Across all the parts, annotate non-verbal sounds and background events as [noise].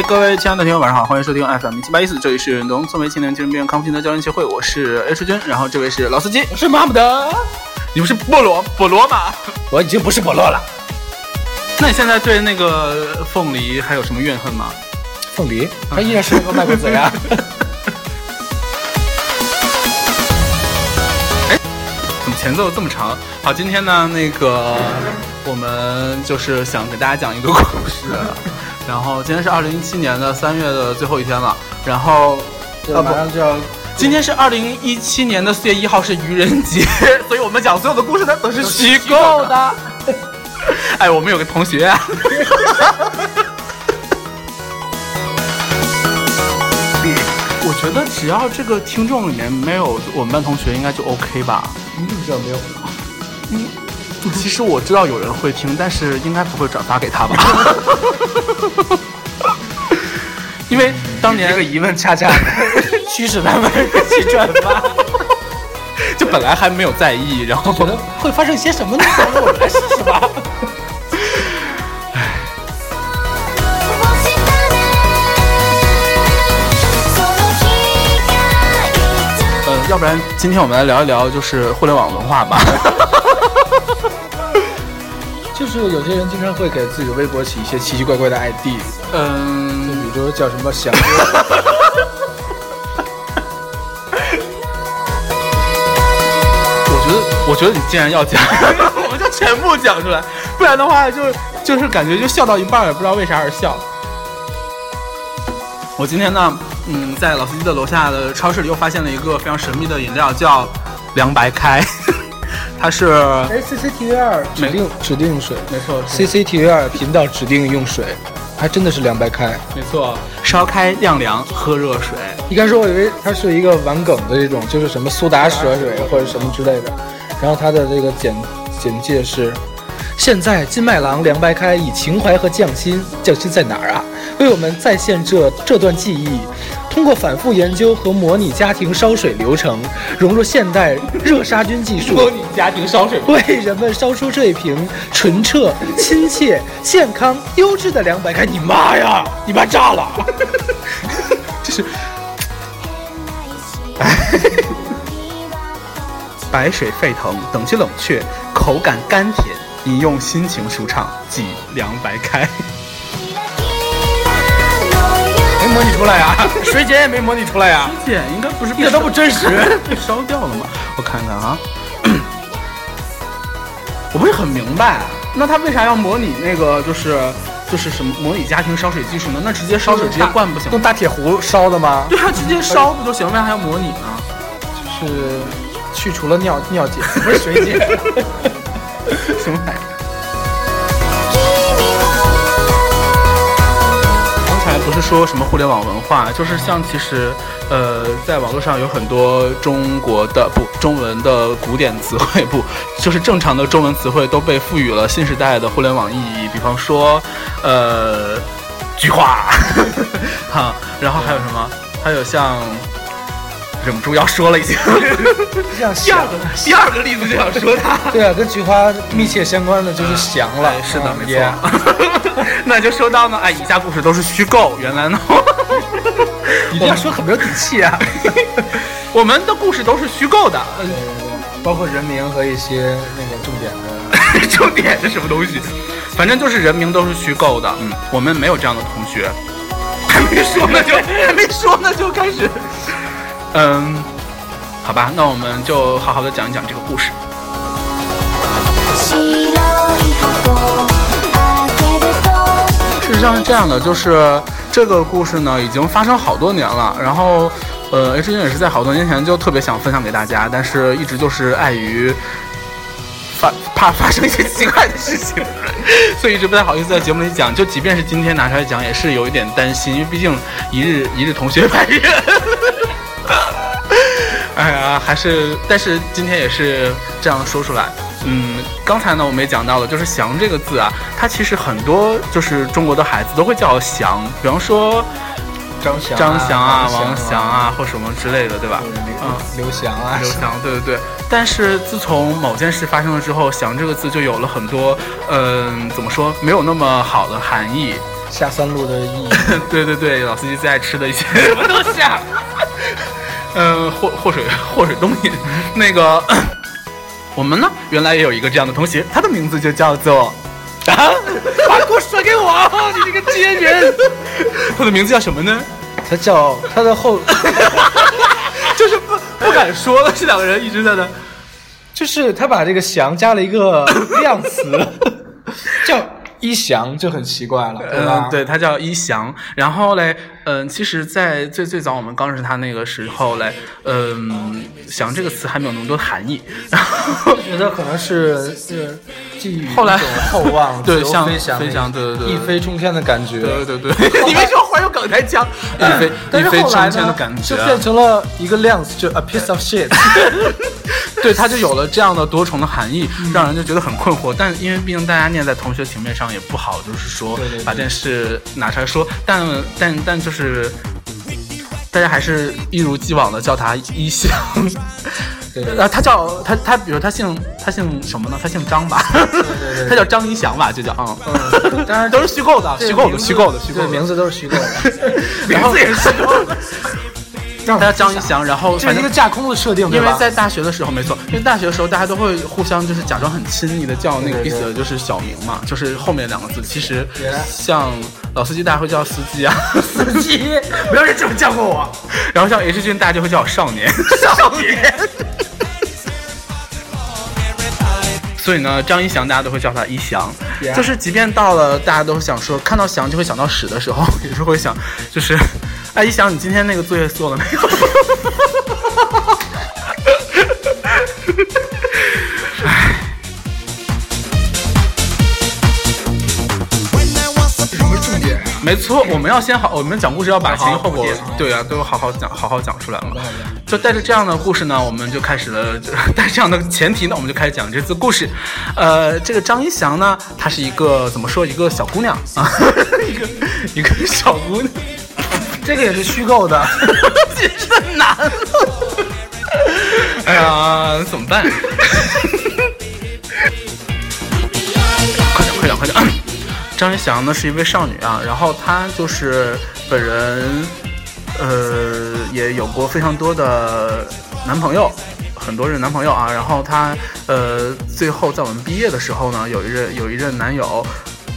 嘿，各位亲爱的听友，晚上好，欢迎收听 FM 七八一四，这里是农村为青年精神病康复心得交流协会，我是 H 君，然后这位是老司机，我是马姆德，你不是菠萝菠萝吗？[laughs] 我已经不是菠萝了。[laughs] 那你现在对那个凤梨还有什么怨恨吗？凤梨，他依然是那个卖国贼啊。[laughs] 哎，怎么前奏这么长？好，今天呢，那个我们就是想给大家讲一个故事。然后今天是二零一七年的三月的最后一天了，然后啊马上就要，今天是二零一七年的四月一号是愚人节，所以我们讲所有的故事呢都是虚构的。[laughs] 哎，我们有个同学啊，[laughs] 我觉得只要这个听众里面没有我们班同学，应该就 OK 吧？你怎么知道没有？嗯，其实我知道有人会听，但是应该不会转发给他吧？[laughs] 因为当年这个疑问恰恰 [laughs] 驱使他们去转发，就本来还没有在意，然后觉得会发生些什么呢？让我们来试试吧。呃，要不然今天我们来聊一聊就是互联网文化吧。[laughs] 就是有些人经常会给自己的微博起一些奇奇怪怪的 ID，嗯，就比如说叫什么翔哥。[laughs] 我觉得，我觉得你既然要讲，[laughs] 我们就全部讲出来，不然的话就就是感觉就笑到一半也不知道为啥而笑。我今天呢，嗯，在老司机的楼下的超市里又发现了一个非常神秘的饮料，叫凉白开。它是哎，CCTV 二指定指定用水，没错，CCTV 二频道指定用水，还真的是凉白开，没错，烧开晾凉，喝热水。一开始我以为它是一个玩梗的这种，就是什么苏打蛇水或者什么之类的，然后它的这个简简介是：现在金麦郎凉白开以情怀和匠心，匠心在哪儿啊？为我们再现这这段记忆。通过反复研究和模拟家庭烧水流程，融入现代热杀菌技术，模拟家庭烧水，为人们烧出这一瓶纯澈、亲切、健康、优质的凉白开。你妈呀！你妈炸了！[laughs] 这是，[laughs] 白水沸腾，等级冷却，口感甘甜，饮用心情舒畅，即凉白开。模拟出来呀，[laughs] 水碱也没模拟出来呀。水碱应该不是，一点都不真实，被 [laughs] 烧掉了吗？我看看啊，[clears throat] 我不是很明白，那他为啥要模拟那个就是就是什么模拟家庭烧水技术呢？那直接烧水直接灌不行？用大铁壶烧的吗？对啊，直接烧不就行？为啥还要模拟呢？就是去除了尿尿碱，不是水碱，[laughs] 什么玩意不是说什么互联网文化，就是像其实，呃，在网络上有很多中国的不中文的古典词汇，不就是正常的中文词汇都被赋予了新时代的互联网意义。比方说，呃，菊花，[laughs] 哈，然后还有什么？还有像，忍不住要说了已经。第二个第二个例子就想说他。对啊，跟菊花密切相关的就是翔了。是的，没错。[laughs] 那就说到呢，哎，以下故事都是虚构。原来呢，[laughs] 你这样说很没有底气啊。[laughs] 我们的故事都是虚构的，包括人名和一些那个重点的。重点是什么东西？反正就是人名都是虚构的。嗯，我们没有这样的同学。还没说呢就还没说呢就开始。嗯，好吧，那我们就好好的讲一讲这个故事。事实上是这样的，就是这个故事呢，已经发生好多年了。然后，呃，H 君也是在好多年前就特别想分享给大家，但是一直就是碍于发怕发生一些奇怪的事情，所以一直不太好意思在节目里讲。就即便是今天拿出来讲，也是有一点担心，因为毕竟一日一日同学百日。哎呀，还是，但是今天也是这样说出来。嗯，刚才呢我们也讲到了，就是“翔”这个字啊，它其实很多就是中国的孩子都会叫“翔”，比方说张翔、张翔啊、王翔啊或什么之类的，对吧？嗯，刘翔啊，刘翔，对对对。但是自从某件事发生了之后，“翔”这个字就有了很多，嗯，怎么说，没有那么好的含义。下三路的意义。[laughs] 对对对，老司机最爱吃的一些什么东西啊？嗯，祸祸水祸水东引。那个，[coughs] 我们呢，原来也有一个这样的同学，他的名字就叫做啊，把锅甩给我，你这个贱人。[laughs] 他的名字叫什么呢？他叫他的后，[laughs] 就是不不敢说了，这两个人一直在那。就是他把这个“翔”加了一个量词，[coughs] 叫一翔，就很奇怪了，对吧？嗯，对，他叫一翔。然后嘞，嗯，其实，在最最早我们刚认识他那个时候嘞，嗯，“翔”这个词还没有那么多含义。然 [laughs] 后觉得可能是是寄予厚望，[laughs] 对，像飞翔，飞翔，对对对，一飞冲天的感觉。对对对，[laughs] 你为什么忽然有梗台腔？一飞但一飞是后来冲天的呢感，觉啊，就变成了一个量词，就 a piece of shit。[laughs] 对，它就有了这样的多重的含义，嗯让人就觉得很困惑。但因为毕竟大家念在同学情面上也不好，就是说把这件事拿出来说。但但但就是大家还是一如既往的叫他一翔。对对呃，[laughs] 他叫他他，比如他姓他姓什么呢？他姓张吧，对对 [laughs] 他叫张一翔吧，就叫嗯，嗯，当然都是虚构的，虚构的，虚构的，虚构，的，名字都是虚构的。名字也是虚构的。他他叫张一翔，然后这反正是一个架空的设定？因为在大学的时候，没错，因为大学的时候大家都会互相就是假装很亲昵的叫那个意思，就是小名嘛，就是后面两个字。其实像老司机，大家会叫司机啊，[laughs] 司机，没有人这么叫过我。[laughs] 然后像 H 君，大家就会叫我少年，[laughs] 少年。所以呢，张一翔大家都会叫他一翔就是即便到了大家都想说看到翔就会想到屎的时候，也是会想，就是，哎，一翔，你今天那个作业做了没有？什么重点啊？没错，我们要先好，我们讲故事要把前因后果对啊，都要好好讲，好好讲出来嘛。就带着这样的故事呢，我们就开始了，就带着这样的前提呢，我们就开始讲这次故事。呃，这个张一翔呢，她是一个怎么说，一个小姑娘啊，[laughs] 一个一个小姑娘，这个也是虚构的。解释很难。哎呀，怎么办？[laughs] 快点，快点，快点！[coughs] 张一翔呢是一位少女啊，然后她就是本人，呃，也有过非常多的男朋友，很多任男朋友啊。然后她呃，最后在我们毕业的时候呢，有一任有一任男友，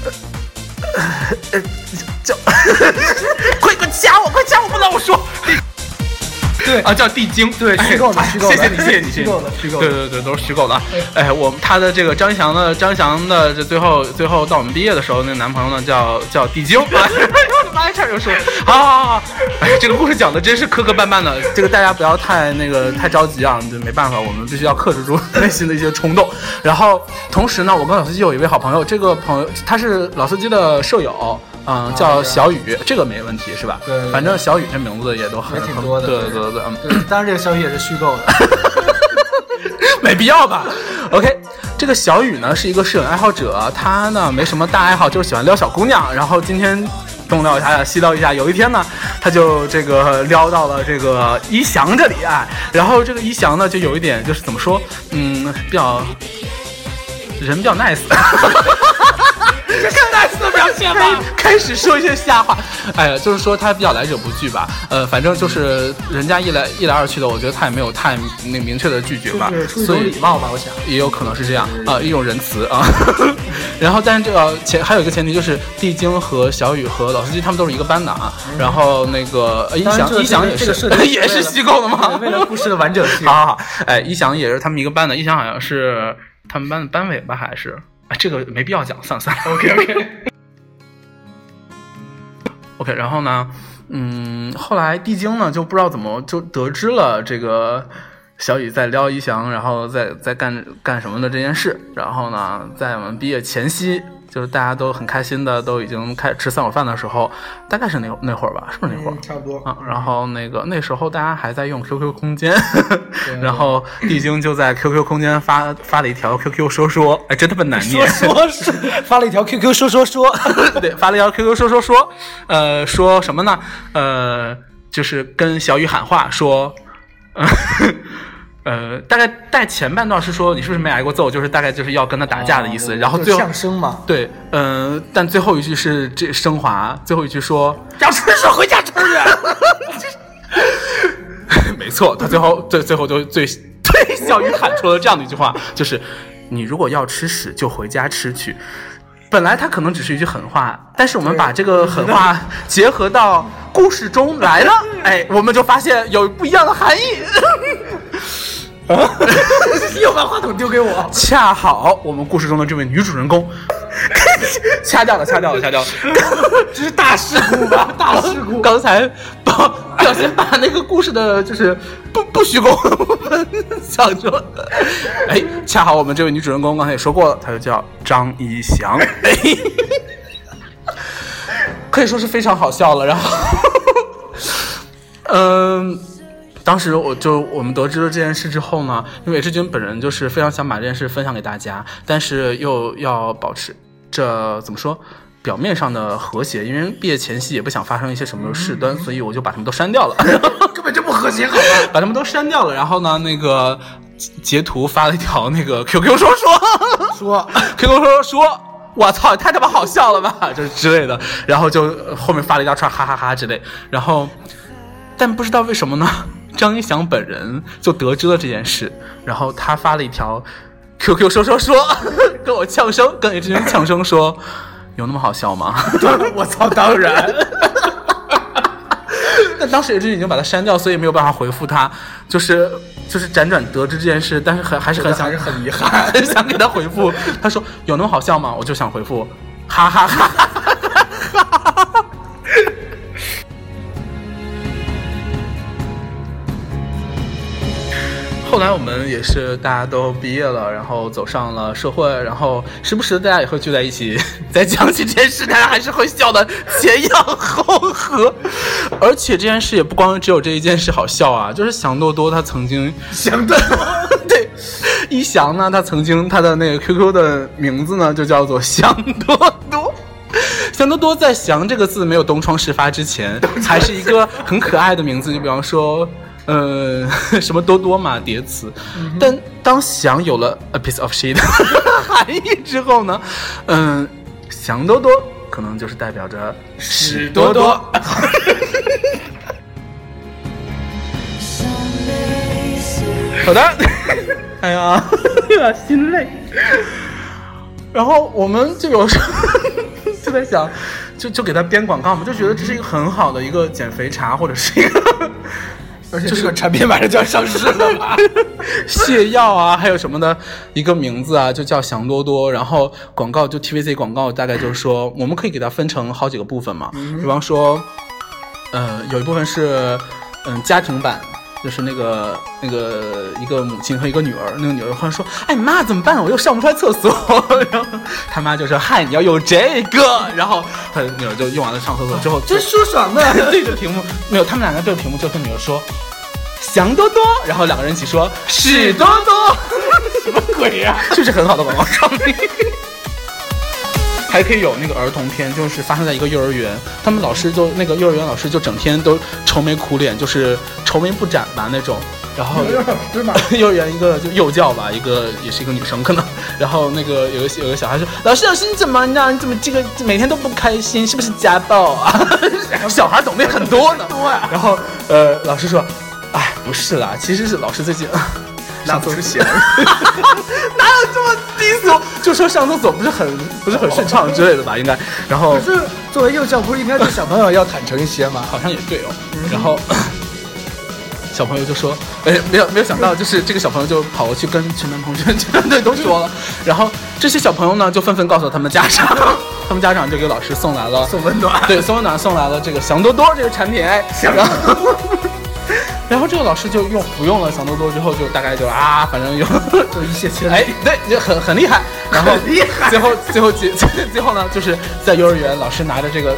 呃呃，叫，快 [laughs] 加我，快加我，不能我说。对啊，叫地精，对虚构的哎虚构的谢谢你，谢谢你，虚构的虚构的对对对，都是虚构的啊。哎，我他的这个张翔的张翔的这最后最后到我们毕业的时候，那个男朋友呢叫叫地精，[laughs] 哎呦我的妈呀，差点就说，好好好好，哎，这个故事讲的真是磕磕绊绊的，这个大家不要太那个太着急啊，就没办法，我们必须要克制住内心的一些冲动。然后同时呢，我跟老司机有一位好朋友，这个朋友他是老司机的舍友。嗯，叫小雨，这个没问题是吧？对对对反正小雨这名字也都很挺多的对对对对对，嗯。当然这个小雨也是虚构的。[laughs] 没必要吧？OK，这个小雨呢是一个摄影爱好者，他呢没什么大爱好，就是喜欢撩小姑娘。然后今天东撩一下，西撩一下。有一天呢，他就这个撩到了这个一翔这里啊，然后这个一翔呢就有一点就是怎么说，嗯，比较人比较 nice。这是 nice 的表现吗？开始说一些瞎话，哎呀，就是说他比较来者不拒吧，呃，反正就是人家一来一来二去的，我觉得他也没有太那明确的拒绝吧就是，出于一所以礼貌吧，我想。也有可能是这样啊、一种仁慈啊。[laughs] 然后，但是这个前还有一个前提就是，地精和小雨和老司机他们都是一个班的啊。然后那个呃一翔一翔也是这个 [laughs] 也是虚构的吗？为了故事的完整性。[laughs] 好好好，哎，一翔也是他们一个班的，一翔好像是他们班的班委吧，还是啊，这个没必要讲，算了算了。[laughs] OK OK [laughs] OK，然后呢，嗯，后来地精呢就不知道怎么就得知了这个小雨在撩一翔，然后在在干干什么的这件事，然后呢，在我们毕业前夕。就是大家都很开心的，都已经开始吃散伙饭的时候，大概是那那会儿吧，是不是那会儿？嗯，差不多。啊，然后那个那时候大家还在用 QQ 空间，[laughs] 然后地精就在 QQ 空间发发了一条 QQ 说说，哎，真他妈难念，说说是发了一条 QQ 说说说，[laughs] 对，发了一条 QQ 说说说，呃，说什么呢？呃，就是跟小雨喊话说，呃、呃，大概在前半段是说你是不是没挨过揍，就是大概就是要跟他打架的意思。然后最后相声嘛，对，嗯、但最后一句是这升华，最后一句说要吃屎回家吃去。[laughs] 没错，他最后最最后就最对小鱼喊出了这样的一句话，就是你如果要吃屎就回家吃去。本来他可能只是一句狠话，但是我们把这个狠话 [laughs] 结合到故事中来了，[laughs] 哎，我们就发现有不一样的含义。[laughs] 又把话筒丢给我，恰好我们故事中的这位女主人公，[laughs] 掐掉了，掐掉了，掐掉了。[laughs] 这是大事故吧？大事故。刚才把不小心把那个故事的，就是不不虚构的部分想出了。哎，恰好我们这位女主人公刚才也说过了，她就叫张一翔，哎，可以说是非常好笑了。然后，嗯。当时我就我们得知了这件事之后呢，因为志军本人就是非常想把这件事分享给大家，但是又要保持这怎么说表面上的和谐，因为毕业前夕也不想发生一些什么事端，所以我就把他们都删掉了，[laughs] 根本就不和谐，好吧？把他们都删掉了。然后呢，那个截图发了一条那个 QQ 说说说 QQ 说说。[laughs] 我操，太他妈好笑了吧，[laughs] 就是之类的，然后就后面发了一大串哈哈哈之类，然后，但不知道为什么呢？张一翔本人就得知了这件事，然后他发了一条 QQ 说说说，[laughs] 跟我呛声，跟 H 君呛声说，有那么好笑吗？[laughs] 我操，当然。[laughs] 但当时 H 君已经把他删掉，所以没有办法回复他，就是就是辗转得知这件事，但是很还是很想，还是很遗憾，很想给他回复。他说有那么好笑吗？我就想回复，哈哈哈哈哈后来我们也是大家都毕业了，然后走上了社会，然后时不时的大家也会聚在一起，[laughs] 再讲起这件事，大家还是会笑的前仰后合。而且这件事也不光只有这一件事好笑啊，就是翔多多他曾经翔多 [laughs] 对一翔呢，他曾经他的那个 QQ 的名字呢就叫做翔多多。[laughs] 翔多多在“翔”这个字没有东窗事发之前，还是一个很可爱的名字，就比方说。呃，[laughs] 什么多多嘛，叠词。但当翔有了 a piece of shit 的 [laughs] 含义之后呢，嗯，翔多多可能就是代表着屎多多。好的，哎呀，有点心累。然后我们就有时候 [laughs] 就在想，就就给他编广告嘛，就觉得这是一个很好的一个减肥茶，或者是一个。而且这个产品马上就要上市了吧？[laughs] 泻药啊，还有什么的一个名字啊，就叫祥多多。然后广告就 TVC 广告，大概就是说，我们可以给它分成好几个部分嘛。比方说，呃，有一部分是嗯家庭版，就是那个那个一个母亲和一个女儿，那个女儿忽然说：“哎妈，怎么办？我又上不出来厕所。”然后他妈就说：“嗨，你要有这个。”然后他女儿就用完了上厕所之后，真 [laughs] 舒爽的对着屏幕，没有，他们两个对着屏幕就跟女儿说。翔多多，然后两个人一起说屎多多，[laughs] 什么鬼呀？[laughs] 是不是很好的广告创意？还可以有那个儿童片，就是发生在一个幼儿园，他们老师就那个幼儿园老师就整天都愁眉苦脸，就是愁眉不展吧那种。然后 [laughs] [laughs] 幼儿园一个就幼教吧，一个也是一个女生可能。然后那个有个有个小孩说：“老师老师你怎么呢？你怎么这个每天都不开心？是不是家暴啊？” [laughs] 小孩懂得很多呢。多呀。然后呃老师说。哎，不是啦，其实是老师最近上厕所，[laughs] 哪有这么低俗？就说上厕所不是很不是很顺畅之类的吧？应该。然后可是作为幼教，不是应该对小朋友要坦诚一些吗？[laughs] 好像也对哦。然后 [coughs] 小朋友就说：“哎，没有没有想到，就是这个小朋友就跑过去跟全班同学全队都说了。[laughs] 然后这些小朋友呢，就纷纷告诉他们家长，他们家长就给老师送来了送温暖，对，送温暖送来了这个翔多多这个产品。哎，然后。[laughs] 然后这个老师就用不用了翔多多之后，就大概就啊，反正有 [laughs] 就一泻千里。哎，对，就很很厉害。然后 [laughs] 厉害最后最后结最后呢，就是在幼儿园，老师拿着这个，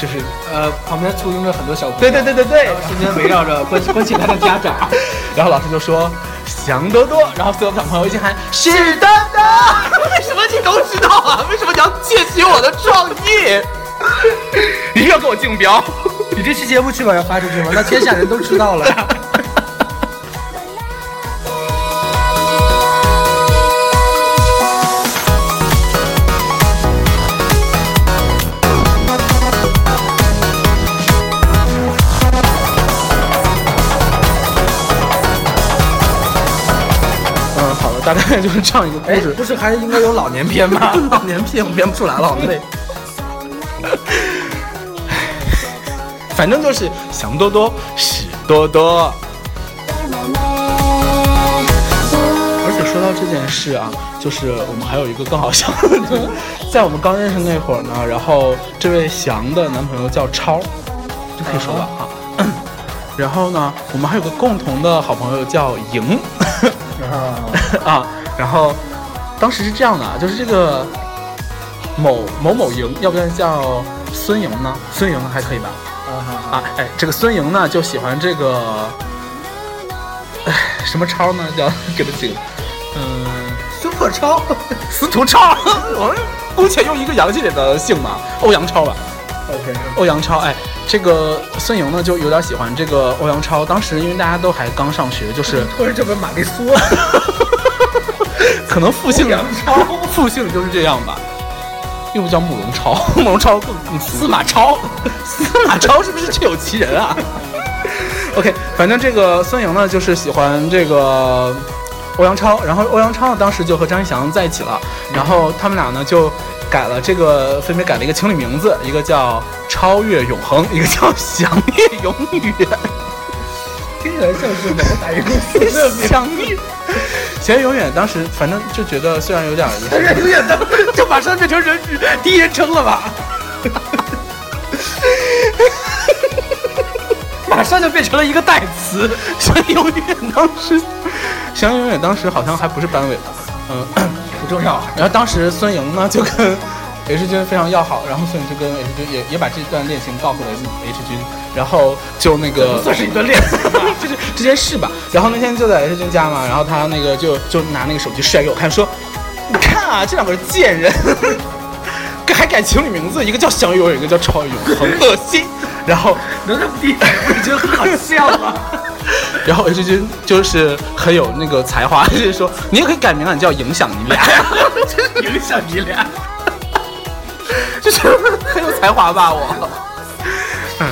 就是呃旁边簇拥着很多小朋友，对对对对对，身边围绕着关关心他的家长。然后老师就说祥多多，然后所有小朋友一起喊是的的。为什么你都知道啊？为什么你要窃取我的创意？一定要给我竞标。你这期节目剧本要发出去吗？那天下人都知道了。嗯好了大概就是这样一个故事。不是还应该有老年片吗？[laughs] 老年片我编不出来了好累。反正就是想多多，屎多多。而且说到这件事啊，就是我们还有一个更好笑的，在我们刚认识那会儿呢，然后这位翔的男朋友叫超，这可以说吧啊。然后呢，我们还有个共同的好朋友叫莹，[laughs] 啊，然后当时是这样的，啊，就是这个某某某莹，要不然叫孙莹呢？孙莹还可以吧？啊，哎，这个孙莹呢就喜欢这个，哎，什么超呢？叫给他起个，嗯，孙破超，司徒超，我们姑且用一个洋气点的姓吧，欧阳超吧。OK，欧阳超，哎，这个孙莹呢就有点喜欢这个欧阳超。当时因为大家都还刚上学，就是突然这本玛丽苏，[laughs] 可能复姓杨超复姓就是这样吧。又不叫慕容超，慕容超更更司马超，[laughs] 司马超是不是确有其人啊？OK，反正这个孙莹呢就是喜欢这个欧阳超，然后欧阳超呢当时就和张一翔在一起了，然后他们俩呢就改了这个，分别改了一个情侣名字，一个叫超越永恒，一个叫 [laughs] 祥越永远。听起来像是某个打印公司的名字。祥越，祥越永远，当时反正就觉得虽然有点儿但是永远的就马上变成人第一人称了吧？[laughs] 马上就变成了一个代词。祥越永远当时，祥越永远当时好像还不是班委的，嗯。不重要，然后当时孙莹呢就跟 H 君非常要好，然后所以就跟 H 君也也把这段恋情告诉了 H 君，然后就那个算是一段恋情吧。[laughs] 就是这件事吧。然后那天就在 H 君家嘛，然后他那个就就拿那个手机甩给我看，说：“你看啊，这两个贱人，[laughs] 还改情侣名字，一个叫祥永，一个叫超永恒，恶心。”然后能这么地，我觉得很好笑吗。[laughs] 然后 H 君就是很有那个才华，就是说你也可以改名啊，你叫影响你俩。影响你俩。就是很有才华吧，我。嗯，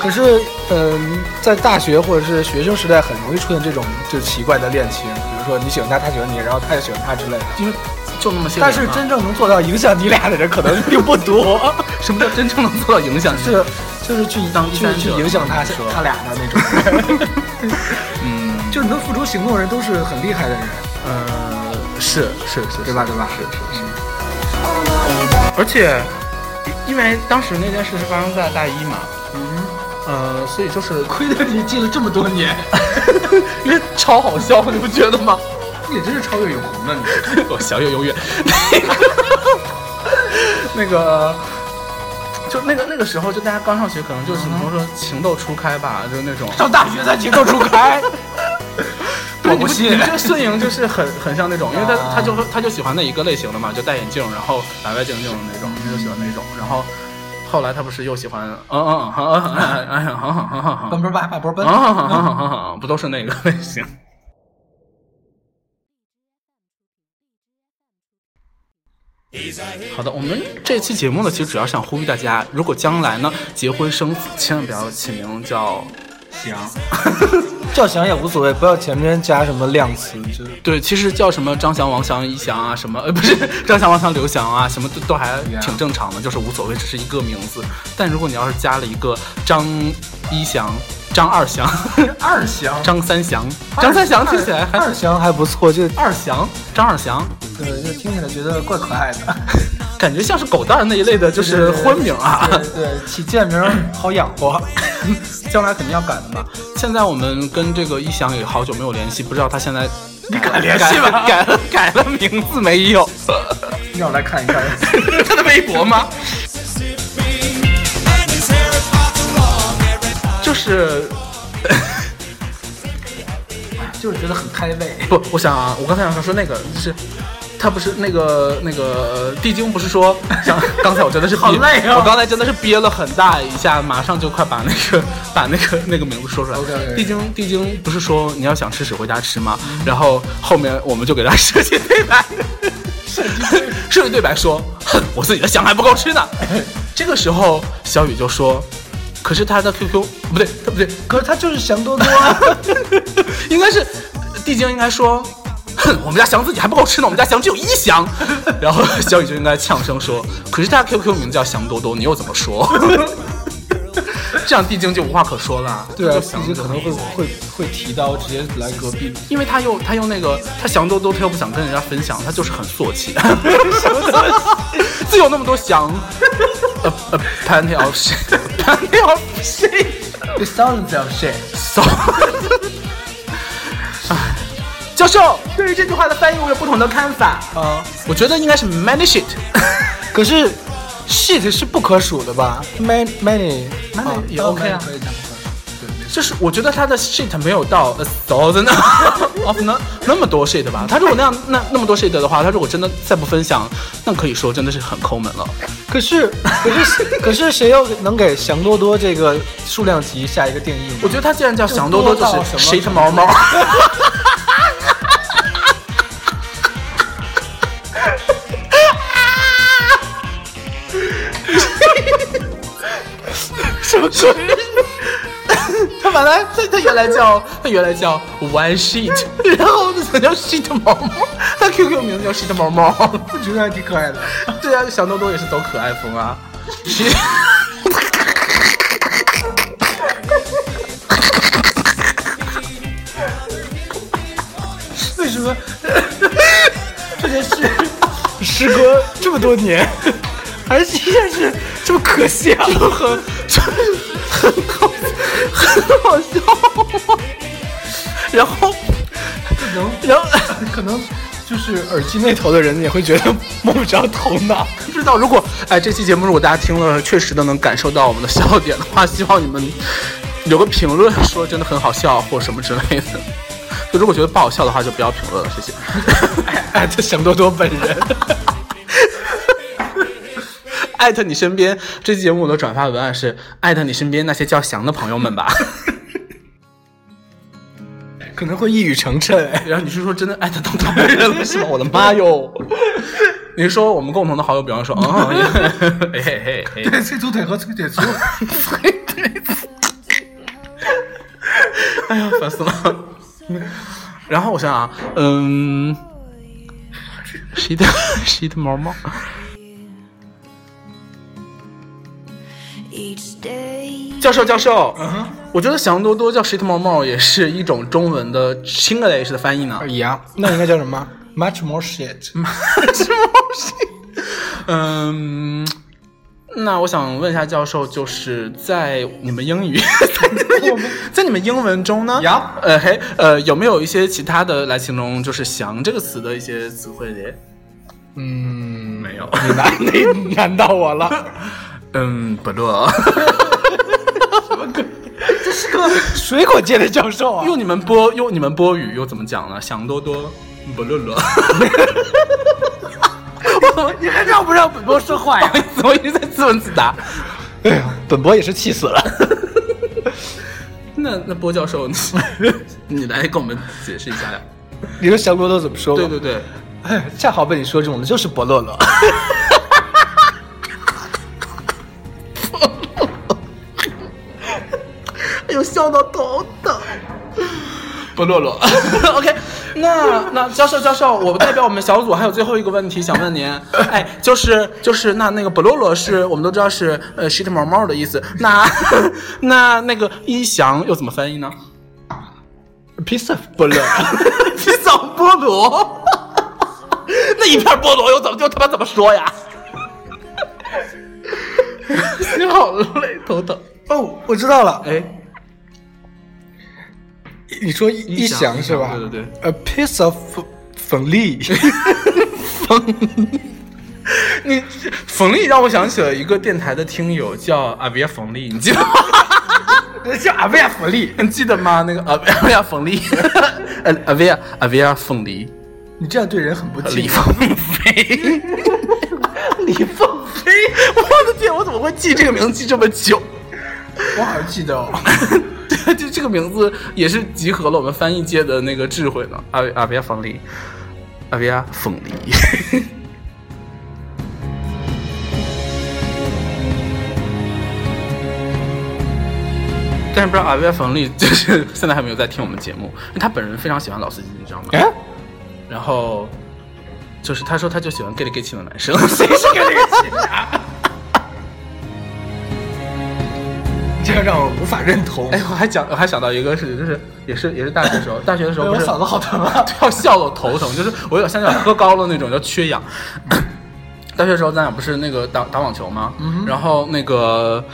可是，嗯、在大学或者是学生时代，很容易出现这种就是奇怪的恋情，比如说你喜欢他，他喜欢你，然后他也喜欢他之类的。因为就那么些。[laughs] 但是真正能做到影响你俩的人，可能并不多。[laughs] 什么叫真正能做到影响？是，就是去当第去去影响他他俩的那种。嗯 [laughs] 就是能付出行动的人，都是很厉害的人，呃，是是是，对吧？对吧？是是是。而且，因为当时那件事是发生在大一嘛，嗯，呃，所以就是亏得你记了这么多年，[laughs] 因为超好笑，你不觉得吗？你真是超越永恒了，你。[laughs] 我小月永远 [laughs] 那个那个。就那个那个时候，就大家刚上学，可能就是怎么说情窦初开吧，就是那种。上大学才情窦初开，对我不信，你这个顺应就是很很像那种，因为他他就他就喜欢那一个类型的嘛，就戴眼镜，然后白白净净的那种，他就喜欢那种，然后。后来他不是又喜欢，嗯嗯，好，哎呀，好好好好，奔波吧，奔波奔，不都是那个类型？好的，我们这期节目呢，其实主要想呼吁大家，如果将来呢结婚生子，千万不要起名叫。翔，[laughs] 叫翔也无所谓，不要前面加什么量词，就是对，其实叫什么张翔、王翔、一翔啊，什么呃不是张翔、王翔、刘翔啊，什么都都还挺正常的，就是无所谓，只是一个名字。但如果你要是加了一个张一翔、张二翔、[laughs] 二翔。张三翔、张三翔，听起来还二翔还不错，就二翔、张二翔，对，就听起来觉得怪可爱的，感觉像是狗蛋那一类的，就是婚名啊。对对，起贱名好养活。将来肯定要改的嘛。现在我们跟这个一翔也好久没有联系，不知道他现在 [laughs] 你敢联系吗改了改了名字没有？[laughs] 让我来看一看。[laughs] 他的微博吗？就是就是觉得很开胃。不，我想啊，我刚才想说那个就是。他不是那个那个地精不是说 [laughs] 像刚才我真的是憋好累啊我刚才真的是憋了很大一下，马上就快把那个把那个那个名字说出来。地精地精不是说你要想吃屎回家吃吗？然后后面我们就给他设计对白，设计对白说，哼，我自己的翔还不够吃呢。这个时候小雨就说，可是他的 QQ 不对，他不对，可是他就是翔多多啊。[laughs] 应该是地地精应该说。哼，我们家翔自己还不够吃呢，我们家翔只有一翔。然后小雨就应该呛声说：“可是他 QQ 名叫翔多多，你又怎么说？” [laughs] 这样地精就无话可说了。对啊，就地精可能会会会提刀直接来隔壁。因为他又他又那个他翔多多，他又不想跟人家分享，他就是很俗气。[laughs] 自有那么多翔，呃呃，plenty of shit，plenty of shit。The sounds of shit。so，哎，[laughs] 教授对于这句话的翻译我有不同的看法。啊，我觉得应该是 many shit。[laughs] 可是 shit 是不可数的吧？many many Many 也啊 OK 啊。就是我觉得他的 shit 没有到 a thousand [laughs] of 那那么多 shit 吧。他如果那样那那么多 shit 的话，他如果真的再不分享，那可以说真的是很抠门了。可是可是 [laughs] 可是谁又能给翔多多这个数量级下一个定义呢？我觉得他既然叫翔多多，就是 shit 毛毛。什么鬼？他本来他他原来叫他原来叫 one sheet，然后他叫 Sheet 毛毛，他 QQ 名字叫 Sheet 毛毛。我觉得还挺可爱的。对啊，小多多也是走可爱风啊。是为什么这件事时隔这么多年，还是依然是这么可笑？很很好很好笑。然后，能然后可能就是耳机那头的人也会觉得摸不着头脑。不知道如果哎这期节目如果大家听了确实的能感受到我们的笑点的话，希望你们留个评论说真的很好笑或什么之类的。就如果觉得不好笑的话，就不要评论了，谢谢。艾特想多多本人。艾特你身边这期节目我的转发文案是艾特你身边那些叫翔的朋友们吧。[laughs] 可能会一语成谶。[laughs] 然后你是说真的艾特到他本人了是吗？我的妈哟！你是说我们共同的好友，比方说，[laughs] 嗯，嘿嘿嘿嘿，对，脆粗腿和脆腿粗。哎呀，烦死了。然后我想想啊，嗯，谁的谁的毛毛？教授教授，嗯我觉得祥多多叫 shit 毛毛也是一种中文的 English 的翻译呢。一样，那应该叫什么？[laughs] Much more shit。[laughs] Much more shit？嗯，那我想问一下教授，就是在你们英语，[laughs] 在你们英在你们英文中呢？呀呃嘿，呃，有没有一些其他的来形容就是“祥”这个词的一些词汇的？嗯，没有。你难你难到我了。嗯，不乐。[laughs] 这是个水果界的教授啊。用你们播用你们播语又怎么讲呢？想多多，不乐乐。[laughs] 你还让不让本波说话呀？怎么一直在自问自答？哎呀，本波也是气死了。[laughs] 那那波教授，你你来跟我们解释一下呀？你说翔多多怎么说？对对对，哎，恰好被你说中了就是伯乐乐。笑到头疼。不落落，[laughs] OK，那那教授教授，我代表我们小组还有最后一个问题想问您，[laughs] 哎，就是就是那那个不落落是我们都知道是呃 shit 毛毛的意思，那 [laughs] 那那个一翔又怎么翻译呢？Piece of 菠萝，piece of 菠萝？那一片菠萝又怎么就他妈怎么说呀？心好累，头疼。哦，我知道了。哎，你说一一翔翔是吧？对对对。A piece of 粉粒。[laughs] 你冯丽让我想起了一个电台的听友叫阿维亚冯丽，你记得吗？[laughs] 叫阿维亚冯丽。你记得吗？那个阿阿维亚冯丽，呃，阿维亚 [laughs] 阿维亚冯丽，你这样对人很不敬。李凤飞，李凤飞，我的天，我怎么会记这个名字记这么久？我好像记得哦。对，[laughs] 就这个名字也是集合了我们翻译界的那个智慧呢。阿阿维亚凤梨，阿维亚凤梨。但是不知道阿月冯丽就是 [laughs] 现在还没有在听我们节目，因为他本人非常喜欢老司机，你知道吗？哎，然后就是他说他就喜欢 gay 里 gay 气的男生，谁是 gay 里 gay 气啊？这个让我无法认同。哎，我还讲我还想到一个事情，就是也是也是大学的时候，大学的时候不是哎我嗓子好疼啊！[laughs] 要笑的我头疼，就是我有点像那种喝高了那种，叫缺氧。[coughs] 大学的时候，咱俩不是那个打打网球吗？然后那个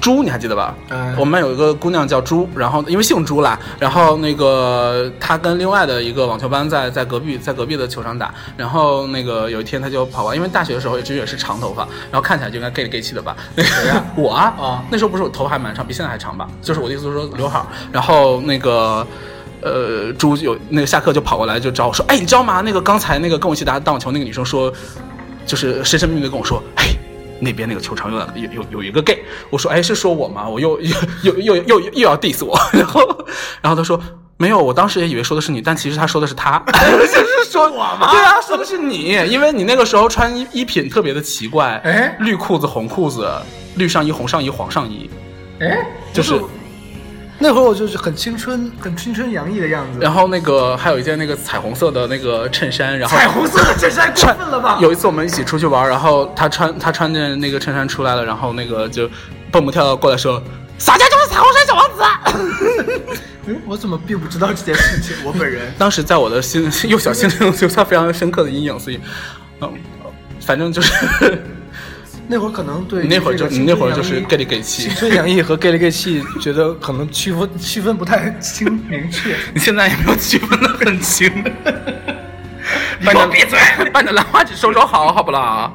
朱，你还记得吧？嗯我们班有一个姑娘叫朱，然后因为姓朱啦，然后那个她跟另外的一个网球班在在隔壁在隔壁的球场打，然后那个有一天她就跑过来，因为大学的时候也只也是长头发，然后看起来就应该 gay 里 gay 气的吧？那谁呀 [laughs] 我啊，啊那时候不是我头发还蛮长，比现在还长吧？就是我的意思是说刘海儿，然后那个。呃，朱有那个下课就跑过来就找我说，哎，你知道吗？那个刚才那个跟我一起打打网球那个女生说，就是神神秘秘的跟我说，哎，那边那个球场有有有有一个 gay。我说，哎，是说我吗？我又又又又又又又要 diss 我，[laughs] 然后然后他说。没有，我当时也以为说的是你，但其实他说的是他，[laughs] 就是说我吗？对啊，说的是你，因为你那个时候穿衣衣品特别的奇怪，哎绿裤子、红裤子，绿上衣、红上衣、黄上衣，哎，就是那会儿我就是很青春、很青春洋溢的样子。然后那个还有一件那个彩虹色的那个衬衫，然后彩虹色的衬衫过分了吧？有一次我们一起出去玩，然后他穿他穿着那个衬衫出来了，然后那个就蹦蹦跳跳过来说：“洒家就是彩虹山小王子。我怎么并不知道这件事情？我本人”当时在我的心幼小心灵留下非常深刻的阴影，所以，嗯，反正就是那会儿可能对你那会儿就你那会儿就是青 gay 里 gay 气青，春洋溢和 gay 里 gay 气，觉得可能区分区分不太清明确。[laughs] 你现在也没有区分的很清。[laughs] 你给我闭嘴！[laughs] 把你的兰花指收收好，好不啦？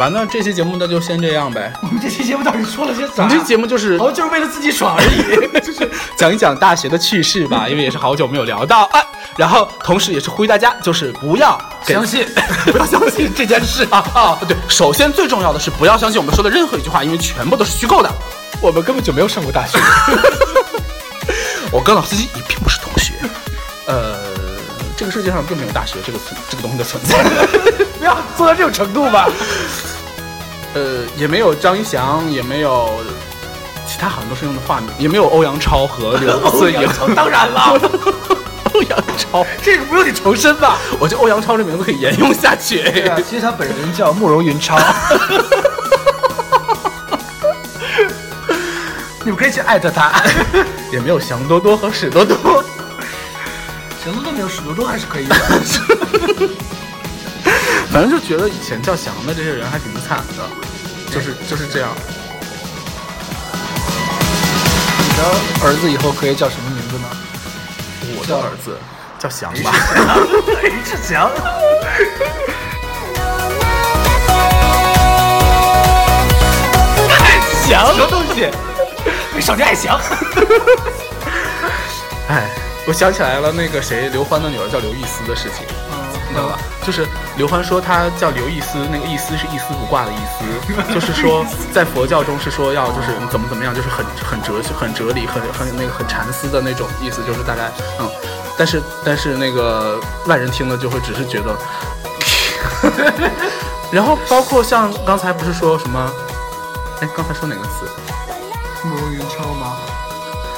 吧，那这期节目那就先这样呗。[laughs] 我们这期节目到底说了些啥我？们这期节目就是好像就是为了自己爽而已。[laughs] 就是讲一讲大学的趣事吧，[laughs] 因为也是好久没有聊到啊。然后同时也是呼吁大家，就是不要相信不要相信这件事啊啊！对，首先最重要的是不要相信我们说的任何一句话，因为全部都是虚构的。我们根本就没有上过大学。我跟老司机也并不是同学，呃，这个世界上并没有大学这个存这个东西的存在，不要做到这种程度吧。呃，也没有张一翔，也没有其他好像都是用的化名，也没有欧阳超和刘 [laughs] 思颖。当然了，[laughs] 欧阳超，这个不用你重申吧？我觉得欧阳超这名字可以沿用下去。对啊，其实他本人叫慕容云超。[laughs] 你们可以去艾特他。也没有翔多多和史多多。行了，都没有史多多还是可以的。反正就觉得以前叫翔的这些人还挺惨的，就是就是这样。你的儿子以后可以叫什么名字呢？我的儿子叫翔吧，裴志强。爱翔什么东西？美少女爱翔。[laughs] 哎，我想起来了，那个谁，刘欢的女儿叫刘易斯的事情，你知道吧？就是刘欢说他叫刘易斯，那个易斯是一丝不挂的意思，[laughs] 就是说在佛教中是说要就是怎么怎么样，就是很很哲学、很哲理、很很那个很禅思的那种意思，就是大概嗯，但是但是那个外人听了就会只是觉得，[laughs] 然后包括像刚才不是说什么，哎，刚才说哪个词？慕容云超吗？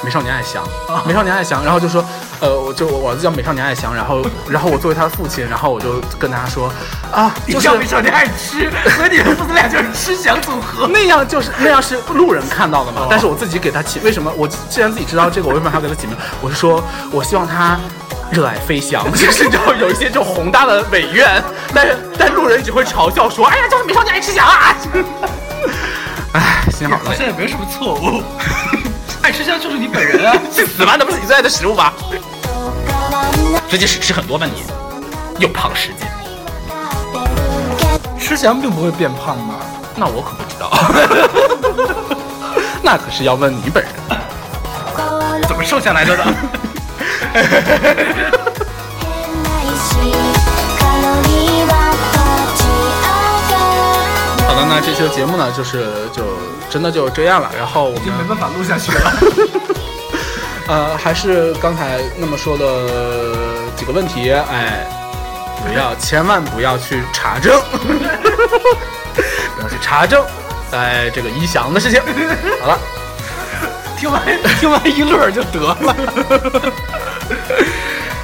美少年爱翔，美少年爱翔，然后就说，呃，我就我儿子叫美少年爱翔，然后然后我作为他的父亲，然后我就跟他说，啊，就是你叫美少年爱吃，所以你们父子俩就是吃翔组合。那样就是那样是路人看到的嘛，但是我自己给他起，为什么我既然自己知道这个，我为什么还要给他起名？我是说我希望他。热爱飞翔，[laughs] 就是你知道有一些这种宏大的伟愿，但是但路人只会嘲笑说：“哎呀，就是美少年爱吃翔啊！” [laughs] 哎，行好了，好像也没什么错误。爱吃香就是你本人啊。[laughs] 去死吧！那不是你最爱的食物吗？最近是吃很多吧你？又胖十斤，吃翔并不会变胖吧？那我可不知道。[laughs] 那可是要问你本人。[laughs] 怎么瘦下来的呢？好的，那这期的节目呢，就是就真的就这样了。然后我们已经没办法录下去了。[laughs] 呃，还是刚才那么说的几个问题，哎，不要，千万不要去查证，[laughs] 不要去查证，哎，这个一翔的事情。好了，听完听完一乐就得了。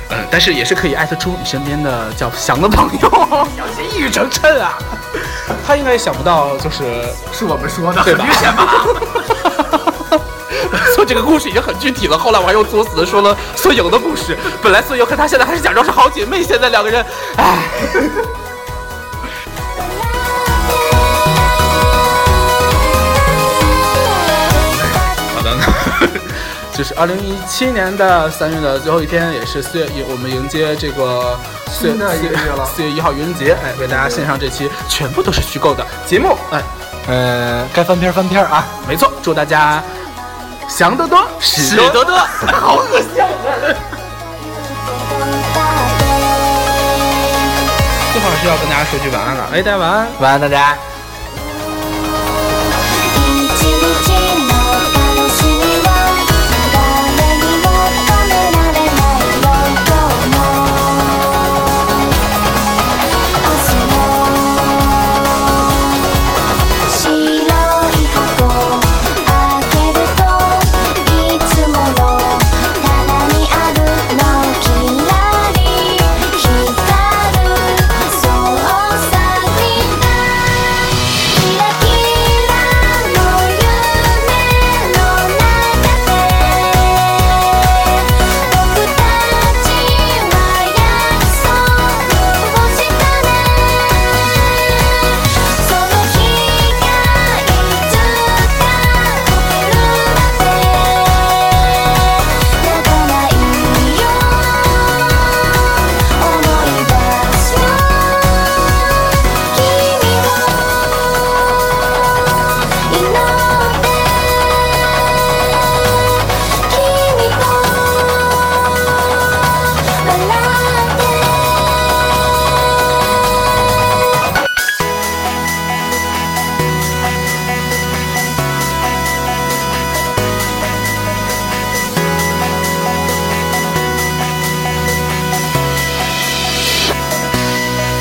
嗯，但是也是可以艾特出你身边的叫翔的朋友，小心一语成谶啊！他应该也想不到，就是是我们说的，对吧很明显吧？[laughs] 说这个故事已经很具体了，后来我还又作死的说了孙莹的故事。本来孙莹和她现在还是假装是好姐妹，现在两个人，唉。就是二零一七年的三月的最后一天，也是四月，我们迎接这个四月一了四月一号愚人节，哎，为大家献上这期全部都是虚构的节目，哎，呃，该翻篇翻篇啊！没错，祝大家祥多多，喜多多，[laughs] 好恶心啊！最后还是要跟大家说句晚安了，哎，大家晚安。晚安，大家。